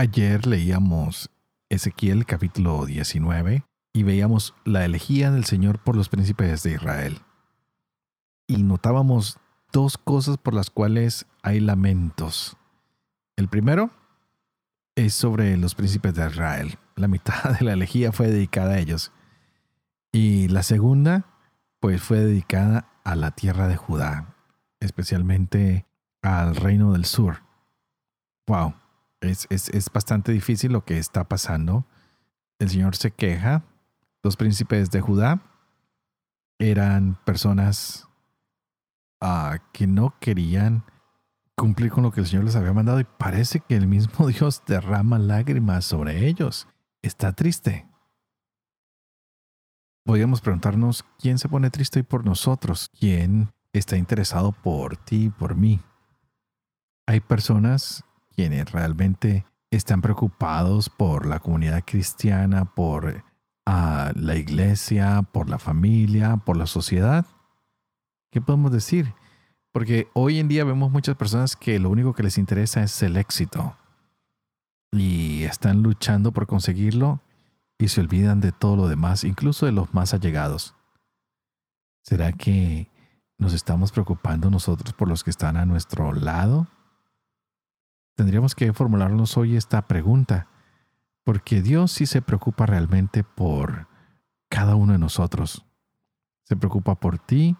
Ayer leíamos Ezequiel capítulo 19 y veíamos la elegía del Señor por los príncipes de Israel. Y notábamos dos cosas por las cuales hay lamentos. El primero es sobre los príncipes de Israel. La mitad de la elegía fue dedicada a ellos. Y la segunda, pues fue dedicada a la tierra de Judá, especialmente al reino del sur. Wow, es, es bastante difícil lo que está pasando. El Señor se queja. Los príncipes de Judá eran personas que no querían cumplir con lo que el Señor les había mandado y parece que el mismo Dios derrama lágrimas sobre ellos. Está triste. Podríamos preguntarnos quién se pone triste por nosotros, quién está interesado por ti y por mí. Hay personas quienes realmente están preocupados por la comunidad cristiana, por la iglesia, por la familia, por la sociedad. ¿Qué podemos decir? Porque hoy en día vemos muchas personas que lo único que les interesa es el éxito. Y están luchando por conseguirlo y se olvidan de todo lo demás, incluso de los más allegados. ¿Será que nos estamos preocupando nosotros por los que están a nuestro lado? Tendríamos que formularnos hoy esta pregunta, porque Dios sí se preocupa realmente por cada uno de nosotros. Se preocupa por ti,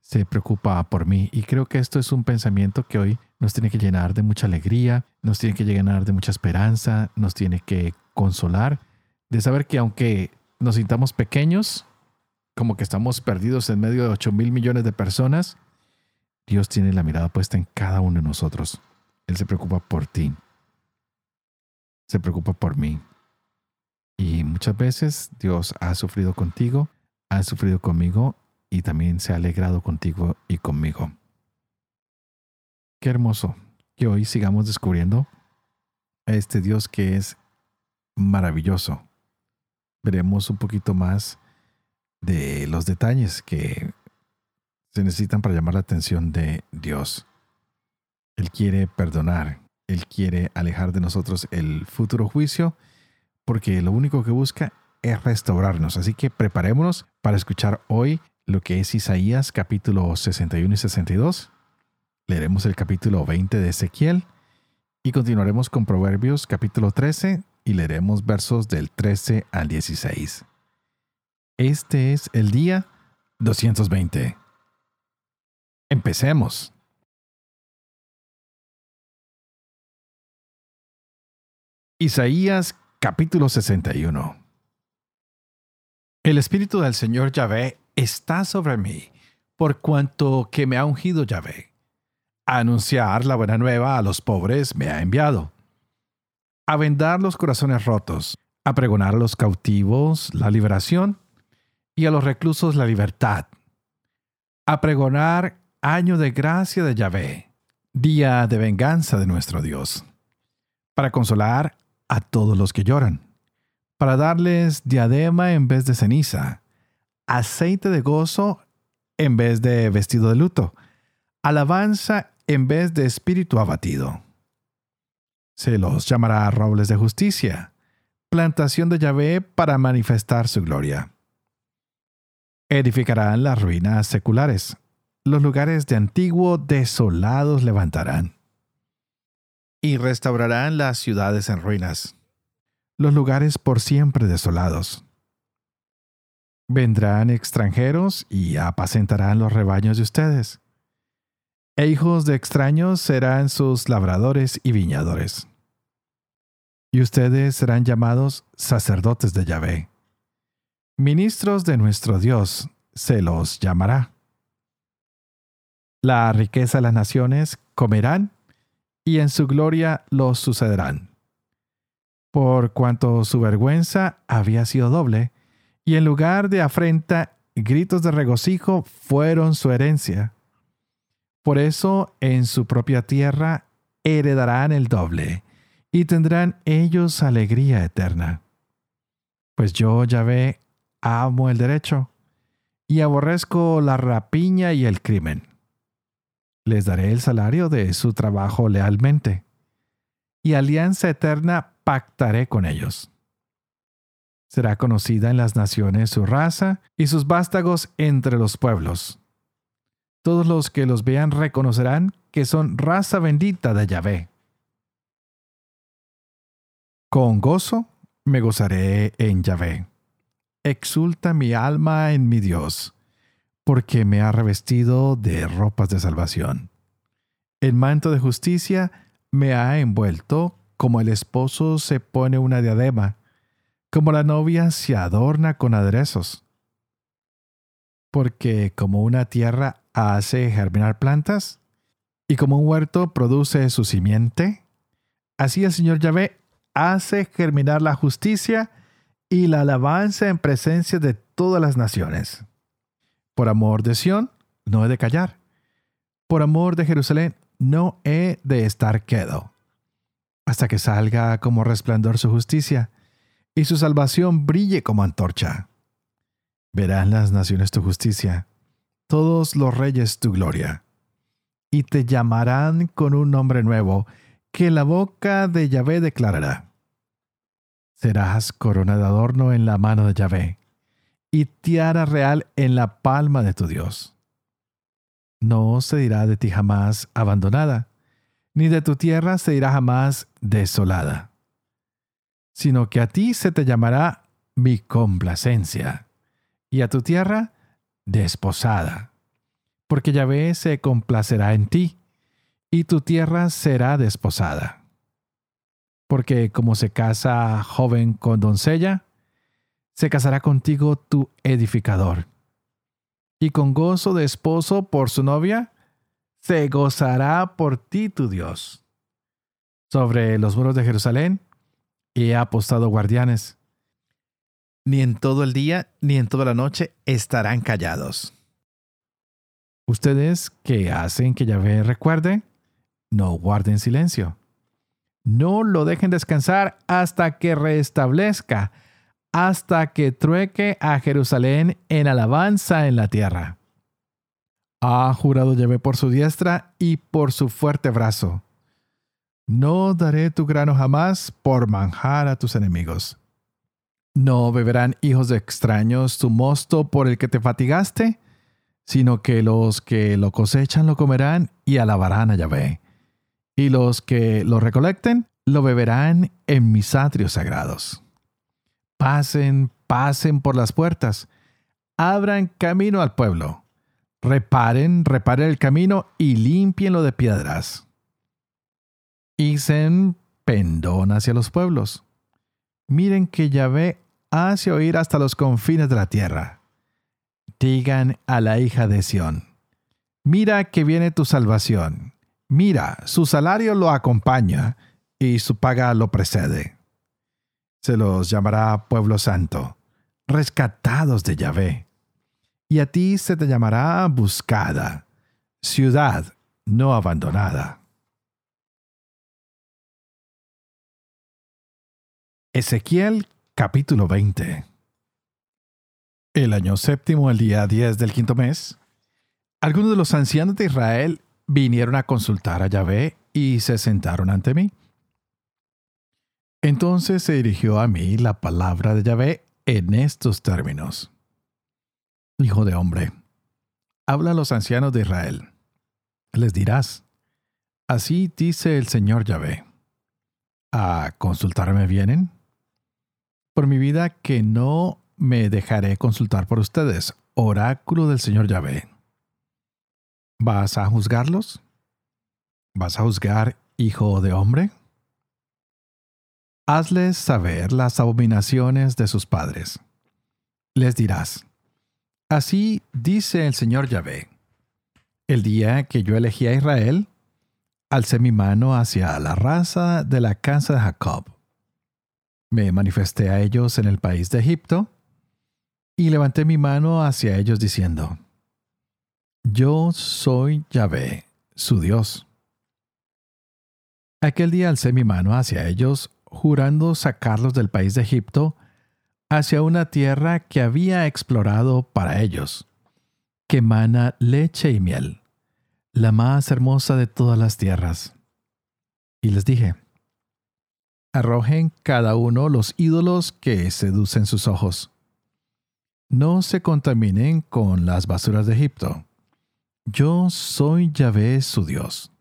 se preocupa por mí. Y creo que esto es un pensamiento que hoy nos tiene que llenar de mucha alegría, nos tiene que llenar de mucha esperanza, nos tiene que consolar, de saber que aunque nos sintamos pequeños, como que estamos perdidos en medio de 8 mil millones de personas, Dios tiene la mirada puesta en cada uno de nosotros. Él se preocupa por ti. Se preocupa por mí. Y muchas veces Dios ha sufrido contigo, ha sufrido conmigo y también se ha alegrado contigo y conmigo. Qué hermoso que hoy sigamos descubriendo a este Dios que es maravilloso. Veremos un poquito más de los detalles que se necesitan para llamar la atención de Dios. Él quiere perdonar, Él quiere alejar de nosotros el futuro juicio, porque lo único que busca es restaurarnos. Así que preparémonos para escuchar hoy lo que es Isaías capítulo 61 y 62. Leeremos el capítulo 20 de Ezequiel y continuaremos con Proverbios capítulo 13 y leeremos versos del 13 al 16. Este es el día 220. Empecemos. Isaías capítulo 61. El Espíritu del Señor Yahvé está sobre mí, por cuanto que me ha ungido Yahvé. A anunciar la buena nueva a los pobres me ha enviado. A vendar los corazones rotos, a pregonar a los cautivos la liberación y a los reclusos la libertad. A pregonar año de gracia de Yahvé, día de venganza de nuestro Dios. Para consolar a todos los que lloran. Para darles diadema en vez de ceniza aceite de gozo en vez de vestido de luto, alabanza en vez de espíritu abatido. Se los llamará robles de justicia, plantación de Yahvé para manifestar su gloria. Edificarán las ruinas seculares, los lugares de antiguo desolados levantarán. Y restaurarán las ciudades en ruinas, los lugares por siempre desolados. Vendrán extranjeros y apacentarán los rebaños de ustedes. E hijos de extraños serán sus labradores y viñadores. Y ustedes serán llamados sacerdotes de Yahvé. Ministros de nuestro Dios se los llamará. La riqueza de las naciones comerán y en su gloria los sucederán. por cuanto su vergüenza había sido doble, y en lugar de afrenta, gritos de regocijo fueron su herencia. Por eso en su propia tierra heredarán el doble, y tendrán ellos alegría eterna. Pues yo, Yahvé, amo el derecho, y aborrezco la rapiña y el crimen. Les daré el salario de su trabajo lealmente, y alianza eterna pactaré con ellos. Será conocida en las naciones su raza y sus vástagos entre los pueblos. Todos los que los vean reconocerán que son raza bendita de Yahvé. Con gozo me gozaré en Yahvé. Exulta mi alma en mi Dios, porque me ha revestido de ropas de salvación. El manto de justicia me ha envuelto como el esposo se pone una diadema, como la novia se adorna con aderezos. Porque como una tierra hace germinar plantas, y como un huerto produce su simiente, así el Señor Yahvé hace germinar la justicia y la alabanza en presencia de todas las naciones. Por amor de Sión, no he de callar. Por amor de Jerusalén, no he de estar quedo. Hasta que salga como resplandor su justicia y su salvación brille como antorcha. Verán las naciones tu justicia, todos los reyes tu gloria. Y te llamarán con un nombre nuevo que la boca de Yahvé declarará. Serás corona de adorno en la mano de Yahvé y tiara real en la palma de tu Dios. No se dirá de ti jamás abandonada, ni de tu tierra se dirá jamás desolada, sino que a ti se te llamará mi complacencia, y a tu tierra desposada, porque Yahvé se complacerá en ti y tu tierra será desposada. Porque como se casa joven con doncella, se casará contigo tu edificador. Y con gozo de esposo por su novia, se gozará por ti tu Dios. Sobre los muros de Jerusalén he apostado guardianes. Ni en todo el día ni en toda la noche estarán callados. Ustedes que hacen que Yahvé recuerde, no guarden silencio. No lo dejen descansar hasta que restablezca, hasta que trueque a Jerusalén en alabanza en la tierra. Ha jurado Yahvé por su diestra y por su fuerte brazo. No daré tu grano jamás por manjar a tus enemigos. No beberán hijos de extraños tu mosto por el que te fatigaste, sino que los que lo cosechan lo comerán y alabarán a Yahvé y los que lo recolecten lo beberán en mis atrios sagrados. Pasen, pasen por las puertas, abran camino al pueblo, reparen, reparen el camino y limpienlo de piedras. Hicen pendón hacia los pueblos. Miren que Yahvé hace oír hasta los confines de la tierra. Digan a la hija de Sión, mira que viene tu salvación Mira, su salario lo acompaña y su paga lo precede. Se los llamará pueblo santo, rescatados de Yahvé. Y a ti se te llamará buscada, ciudad no abandonada. Ezequiel capítulo 20 El año séptimo, el día 10 del quinto mes, algunos de los ancianos de Israel vinieron a consultar a Yahvé y se sentaron ante mí. Entonces se dirigió a mí la palabra de Yahvé en estos términos. Hijo de hombre, habla a los ancianos de Israel. Les dirás, así dice el Señor Yahvé. ¿A consultarme vienen? Por mi vida que no me dejaré consultar por ustedes, oráculo del Señor Yahvé. ¿Vas a juzgarlos? ¿Vas a juzgar, hijo de hombre? Hazles saber las abominaciones de sus padres. Les dirás, así dice el Señor Yahvé, el día que yo elegí a Israel, alcé mi mano hacia la raza de la casa de Jacob. me manifesté a ellos en el país de Egipto y levanté mi mano hacia ellos diciendo, Yo soy Yahvé, su Dios. Aquel día alcé mi mano hacia ellos, jurando sacarlos del país de Egipto hacia una tierra que había explorado para ellos, que mana leche y miel, la más hermosa de todas las tierras. Y les dije, arrojen cada uno los ídolos que seducen sus ojos. No se contaminen con las basuras de Egipto. Yo soy Yahvé su Dios.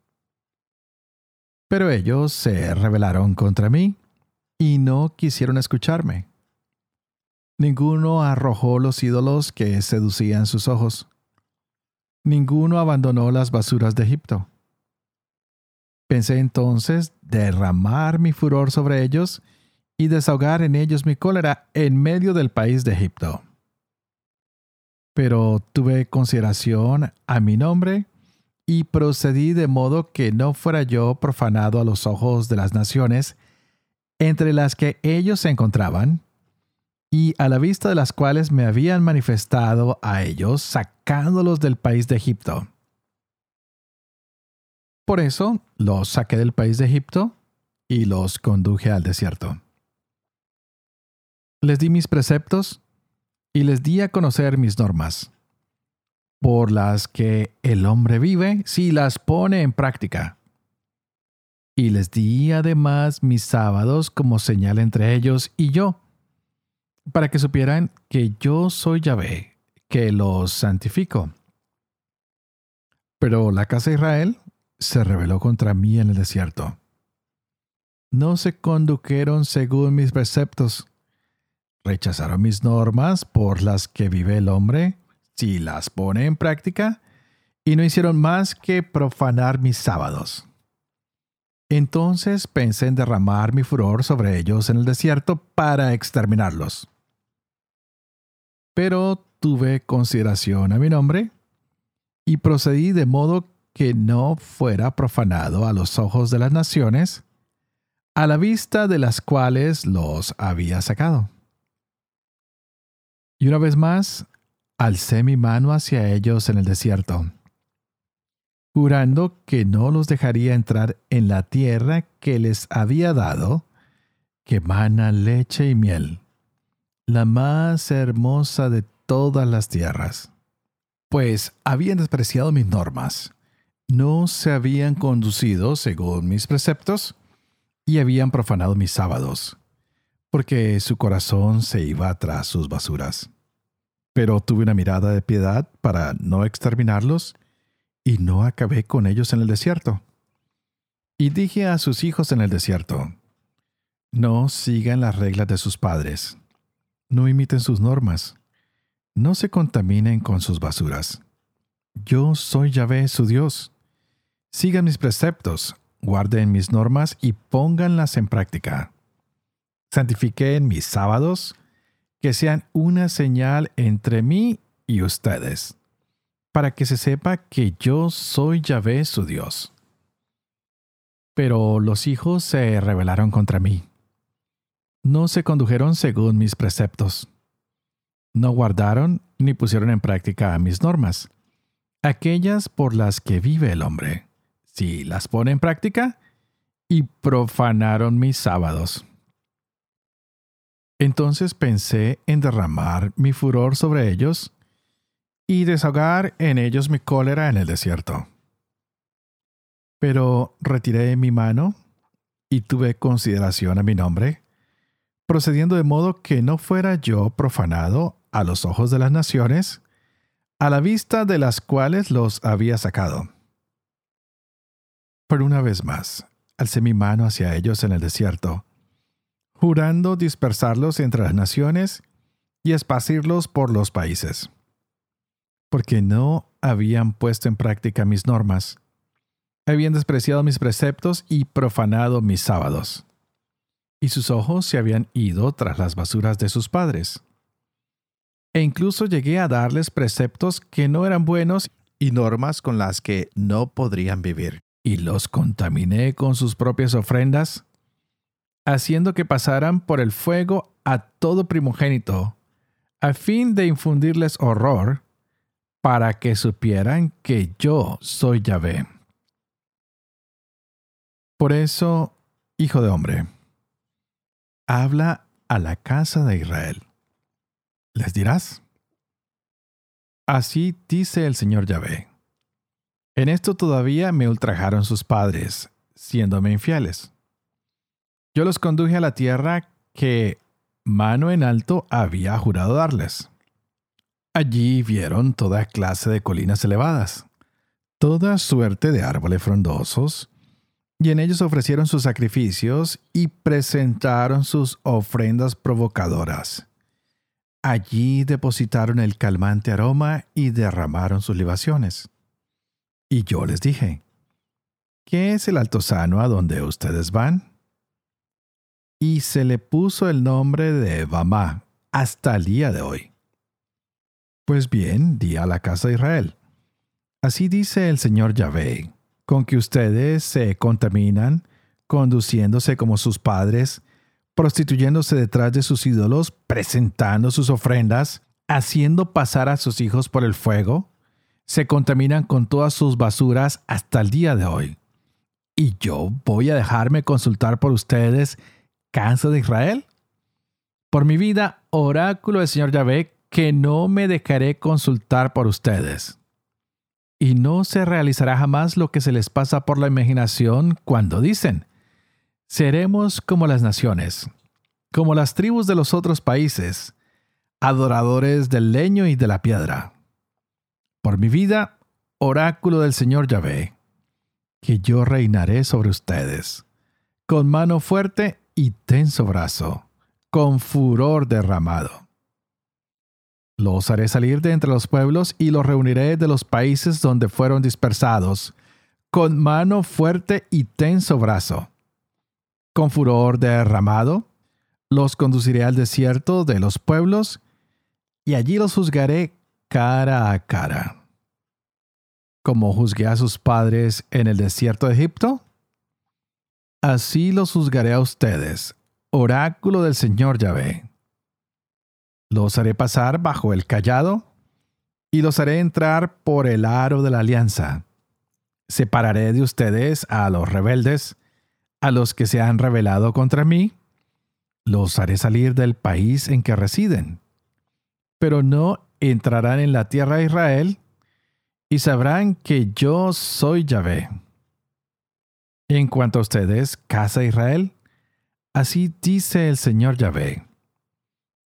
Pero ellos se rebelaron contra mí y no quisieron escucharme. Ninguno arrojó los ídolos que seducían sus ojos. Ninguno abandonó las basuras de Egipto. Pensé entonces derramar mi furor sobre ellos y desahogar en ellos mi cólera en medio del país de Egipto. Pero tuve consideración a mi nombre y procedí de modo que no fuera yo profanado a los ojos de las naciones entre las que ellos se encontraban, y a la vista de las cuales me habían manifestado a ellos sacándolos del país de Egipto. Por eso los saqué del país de Egipto y los conduje al desierto. Les di mis preceptos y les di a conocer mis normas, por las que el hombre vive si las pone en práctica. Y les di además mis sábados como señal entre ellos y yo, para que supieran que yo soy Yahvé, que los santifico. Pero la casa de Israel se rebeló contra mí en el desierto. No se condujeron según mis preceptos. Rechazaron mis normas por las que vive el hombre, si las pone en práctica, y no hicieron más que profanar mis sábados. Entonces pensé en derramar mi furor sobre ellos en el desierto para exterminarlos. Pero tuve consideración a mi nombre y procedí de modo que no fuera profanado a los ojos de las naciones, a la vista de las cuales los había sacado. Y una vez más, alcé mi mano hacia ellos en el desierto, jurando que no los dejaría entrar en la tierra que les había dado, que mana leche y miel la más hermosa de todas las tierras. Pues habían despreciado mis normas, no se habían conducido según mis preceptos y habían profanado mis sábados, porque su corazón se iba tras sus basuras. Pero tuve una mirada de piedad para no exterminarlos y no acabé con ellos en el desierto. Y dije a sus hijos en el desierto, no sigan las reglas de sus padres no imiten sus normas. No se contaminen con sus basuras. Yo soy Yahvé, su Dios. Sigan mis preceptos, guarden mis normas y pónganlas en práctica. Santifiquen mis sábados, que sean una señal entre mí y ustedes, para que se sepa que yo soy Yahvé, su Dios. Pero los hijos se rebelaron contra mí no se condujeron según mis preceptos. No guardaron ni pusieron en práctica mis normas, aquellas por las que vive el hombre. Si las pone en práctica, y profanaron mis sábados. Entonces pensé en derramar mi furor sobre ellos y desahogar en ellos mi cólera en el desierto. Pero retiré mi mano y tuve consideración a mi nombre procediendo de modo que no fuera yo profanado a los ojos de las naciones, a la vista de las cuales los había sacado. Por una vez más, alcé mi mano hacia ellos en el desierto, jurando dispersarlos entre las naciones y esparcirlos por los países, porque no habían puesto en práctica mis normas, habían despreciado mis preceptos y profanado mis sábados y sus ojos se habían ido tras las basuras de sus padres. E incluso llegué a darles preceptos que no eran buenos y normas con las que no podrían vivir. Y los contaminé con sus propias ofrendas, haciendo que pasaran por el fuego a todo primogénito, a fin de infundirles horror, para que supieran que yo soy Yahvé. Por eso, hijo de hombre, habla a la casa de Israel. Les dirás, así dice el Señor Yahvé. En esto todavía me ultrajaron sus padres, siéndome infieles. Yo los conduje a la tierra que mano en alto había jurado darles. Allí vieron toda clase de colinas elevadas, toda suerte de árboles frondosos, y en ellos ofrecieron sus sacrificios y presentaron sus ofrendas provocadoras. Allí depositaron el calmante aroma y derramaron sus libaciones. Y yo les dije, ¿qué es el altozano a donde ustedes van? Y se le puso el nombre de Bamá hasta el día de hoy. Pues bien, di a la casa de Israel. Así dice el Señor Yahvé con que ustedes se contaminan, conduciéndose como sus padres, prostituyéndose detrás de sus ídolos, presentando sus ofrendas, haciendo pasar a sus hijos por el fuego, se contaminan con todas sus basuras hasta el día de hoy. ¿Y yo voy a dejarme consultar por ustedes, casa de Israel? Por mi vida, oráculo del Señor Yahvé, que no me dejaré consultar por ustedes y no se realizará jamás lo que se les pasa por la imaginación cuando dicen, seremos como las naciones, como las tribus de los otros países, adoradores del leño y de la piedra. Por mi vida, oráculo del Señor Yahvé, que yo reinaré sobre ustedes, con mano fuerte tenso brazo, con furor derramado. Los haré salir de entre los pueblos y los reuniré de los países donde fueron dispersados, con mano fuerte y tenso brazo. Con furor derramado, los conduciré al desierto de los pueblos, y allí los juzgaré cara a cara. Como juzgué a sus padres en el desierto de Egipto, así los juzgaré a ustedes, oráculo del Señor Yahvé. Los haré pasar bajo el callado y los haré entrar por el aro de la alianza. Separaré de ustedes a los rebeldes, a los que se han rebelado contra mí. Los haré salir del país en que residen. Pero no entrarán en la tierra de Israel y sabrán que yo soy Yahvé. En cuanto a ustedes, casa Israel, así dice el Señor Yahvé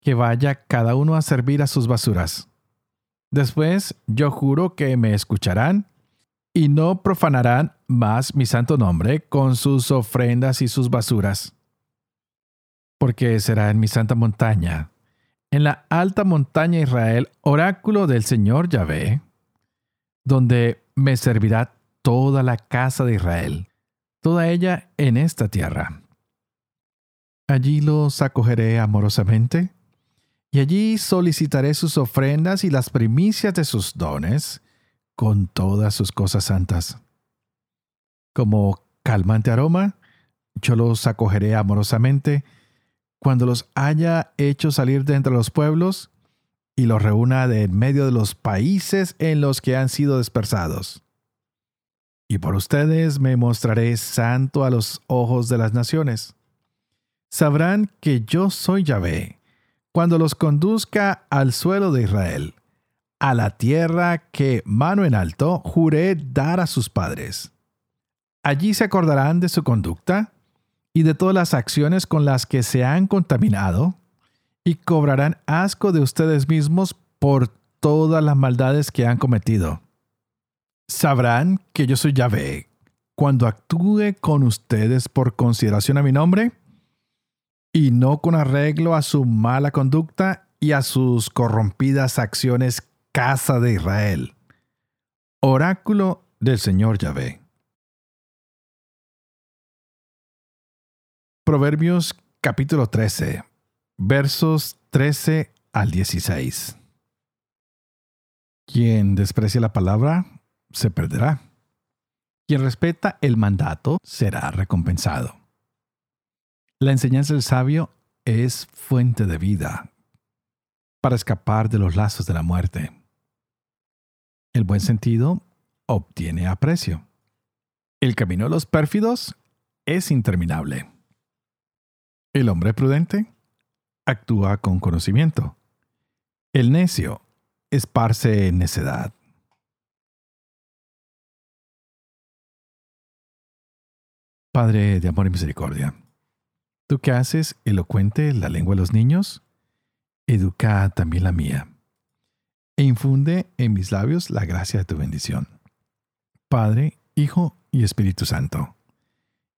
que vaya cada uno a servir a sus basuras. Después yo juro que me escucharán y no profanarán más mi santo nombre con sus ofrendas y sus basuras. Porque será en mi santa montaña, en la alta montaña Israel, oráculo del Señor Yahvé, donde me servirá toda la casa de Israel, toda ella en esta tierra. Allí los acogeré amorosamente y allí solicitaré sus ofrendas y las primicias de sus dones con todas sus cosas santas. Como calmante aroma, yo los acogeré amorosamente cuando los haya hecho salir de entre los pueblos y los reúna de en medio de los países en los que han sido dispersados. Y por ustedes me mostraré santo a los ojos de las naciones. Sabrán que yo soy Yahvé cuando los conduzca al suelo de Israel, a la tierra que, mano en alto, juré dar a sus padres. Allí se acordarán de su conducta y de todas las acciones con las que se han contaminado, y cobrarán asco de ustedes mismos por todas las maldades que han cometido. Sabrán que yo soy Yahvé cuando actúe con ustedes por consideración a mi nombre y no con arreglo a su mala conducta y a sus corrompidas acciones, casa de Israel. Oráculo del Señor Yahvé. Proverbios capítulo 13, versos 13 al 16. Quien desprecia la palabra se perderá. Quien respeta el mandato será recompensado. La enseñanza del sabio es fuente de vida para escapar de los lazos de la muerte. El buen sentido obtiene aprecio. El camino de los pérfidos es interminable. El hombre prudente actúa con conocimiento. El necio esparce necedad. Padre de amor y misericordia, tú que haces elocuente la lengua de los niños, educa también la mía, e infunde en mis labios la gracia de tu bendición. Padre, Hijo y Espíritu Santo.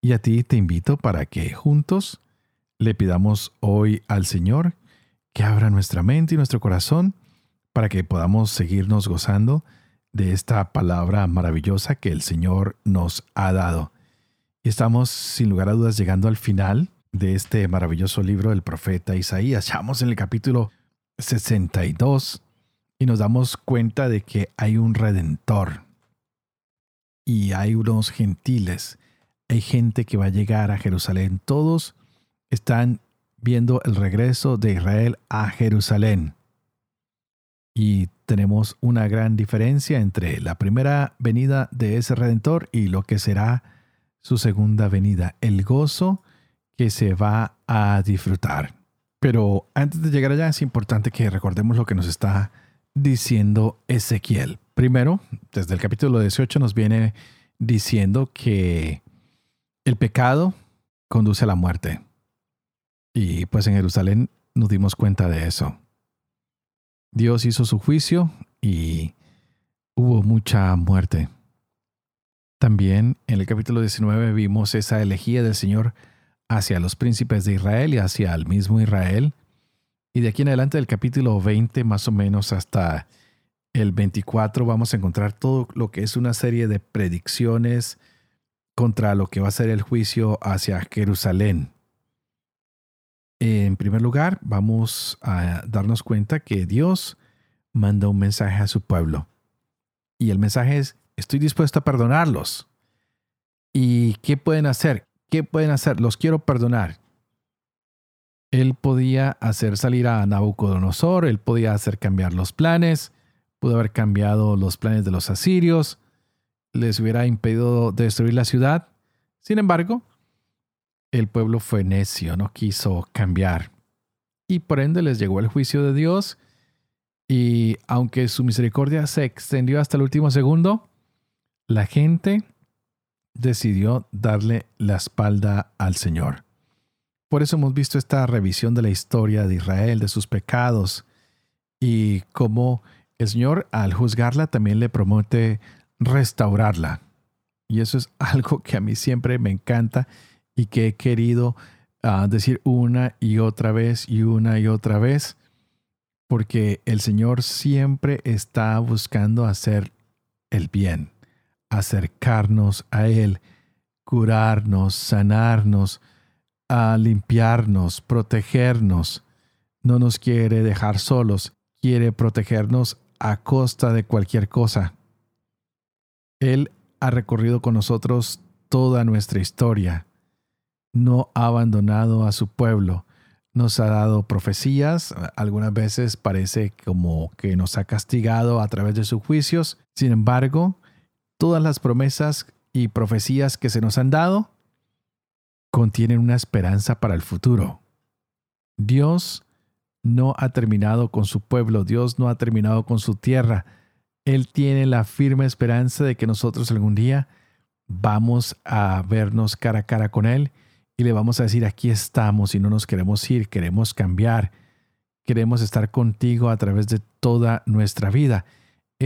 Y a ti te invito para que juntos le pidamos hoy al Señor que abra nuestra mente y nuestro corazón para que podamos seguirnos gozando de esta palabra maravillosa que el Señor nos ha dado. Y estamos sin lugar a dudas llegando al final de este maravilloso libro del profeta Isaías. Estamos en el capítulo 62 y nos damos cuenta de que hay un redentor y hay unos gentiles. Hay gente que va a llegar a Jerusalén. Todos están viendo el regreso de Israel a Jerusalén. Y tenemos una gran diferencia entre la primera venida de ese redentor y lo que será su segunda venida, el gozo que se va a disfrutar. Pero antes de llegar allá es importante que recordemos lo que nos está diciendo Ezequiel. Primero, desde el capítulo 18 nos viene diciendo que el pecado conduce a la muerte. Y pues en Jerusalén nos dimos cuenta de eso. Dios hizo su juicio y hubo mucha muerte. También en el capítulo 19 vimos esa elegía del Señor hacia los príncipes de Israel y hacia el mismo Israel. Y de aquí en adelante del capítulo 20 más o menos hasta el 24 vamos a encontrar todo lo que es una serie de predicciones contra lo que va a ser el juicio hacia Jerusalén. En primer lugar, vamos a darnos cuenta que Dios manda un mensaje a su pueblo. Y el mensaje es, estoy dispuesto a perdonarlos. ¿Y qué pueden hacer? ¿Qué pueden hacer? Los quiero perdonar. Él podía hacer salir a Nabucodonosor, él podía hacer cambiar los planes, pudo haber cambiado los planes de los asirios, les hubiera impedido destruir la ciudad. Sin embargo, el pueblo fue necio, no quiso cambiar. Y por ende les llegó el juicio de Dios. Y aunque su misericordia se extendió hasta el último segundo, la gente decidió darle la espalda al Señor. Por eso hemos visto esta revisión de la historia de Israel, de sus pecados, y cómo el Señor al juzgarla también le promete restaurarla. Y eso es algo que a mí siempre me encanta y que he querido ah, decir una y otra vez y una y otra vez, porque el Señor siempre está buscando hacer el bien acercarnos a Él, curarnos, sanarnos, a limpiarnos, protegernos. No nos quiere dejar solos, quiere protegernos a costa de cualquier cosa. Él ha recorrido con nosotros toda nuestra historia. No ha abandonado a su pueblo. Nos ha dado profecías. Algunas veces parece como que nos ha castigado a través de sus juicios. Sin embargo, todas las promesas y profecías que se nos han dado contienen una esperanza para el futuro. Dios no ha terminado con su pueblo, Dios no ha terminado con su tierra. Él tiene la firme esperanza de que nosotros algún día vamos a vernos cara a cara con Él y le vamos a decir, aquí estamos y no nos queremos ir, queremos cambiar, queremos estar contigo a través de toda nuestra vida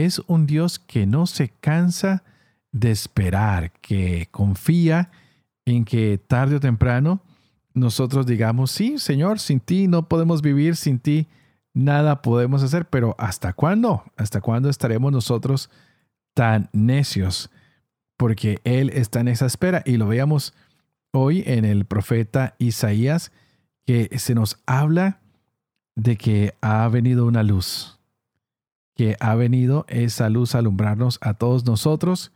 es un Dios que no se cansa de esperar, que confía en que tarde o temprano nosotros digamos, sí, Señor, sin ti no podemos vivir, sin ti nada podemos hacer, pero ¿hasta cuándo? ¿Hasta cuándo estaremos nosotros tan necios? Porque Él está en esa espera y lo veamos hoy en el profeta Isaías, que se nos habla de que ha venido una luz que ha venido esa luz a alumbrarnos a todos nosotros,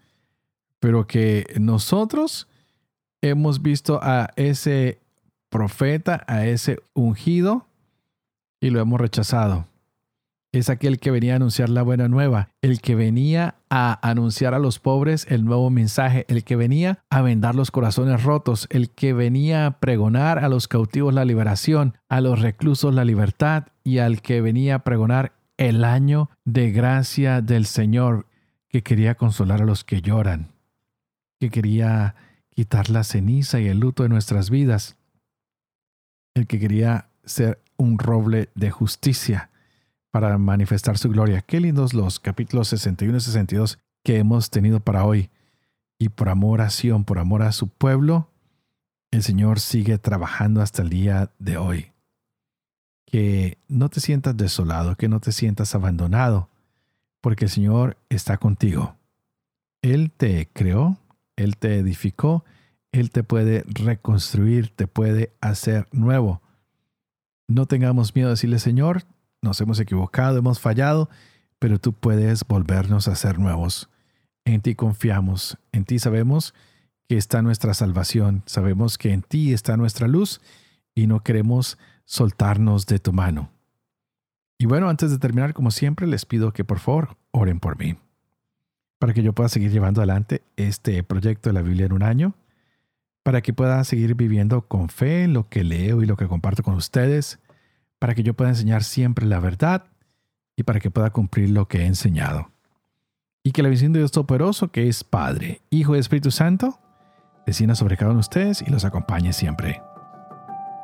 pero que nosotros hemos visto a ese profeta, a ese ungido, y lo hemos rechazado. Es aquel que venía a anunciar la buena nueva, el que venía a anunciar a los pobres el nuevo mensaje, el que venía a vendar los corazones rotos, el que venía a pregonar a los cautivos la liberación, a los reclusos la libertad y al que venía a pregonar el año de gracia del Señor, que quería consolar a los que lloran, que quería quitar la ceniza y el luto de nuestras vidas, el que quería ser un roble de justicia para manifestar su gloria. Qué lindos los capítulos 61 y 62 que hemos tenido para hoy. Y por amor a Sion, por amor a su pueblo, el Señor sigue trabajando hasta el día de hoy. Que no te sientas desolado, que no te sientas abandonado, porque el Señor está contigo. Él te creó, Él te edificó, Él te puede reconstruir, te puede hacer nuevo. No tengamos miedo de decirle, Señor, nos hemos equivocado, hemos fallado, pero tú puedes volvernos a ser nuevos. En ti confiamos, en ti sabemos que está nuestra salvación, sabemos que en ti está nuestra luz y no queremos soltarnos de tu mano. Y bueno, antes de terminar, como siempre, les pido que por favor oren por mí, para que yo pueda seguir llevando adelante este proyecto de la Biblia en un año, para que pueda seguir viviendo con fe lo que leo y lo que comparto con ustedes, para que yo pueda enseñar siempre la verdad y para que pueda cumplir lo que he enseñado. Y que la visión de Dios Todopoderoso, que es Padre, Hijo y Espíritu Santo, descienda sobre cada uno de ustedes y los acompañe siempre.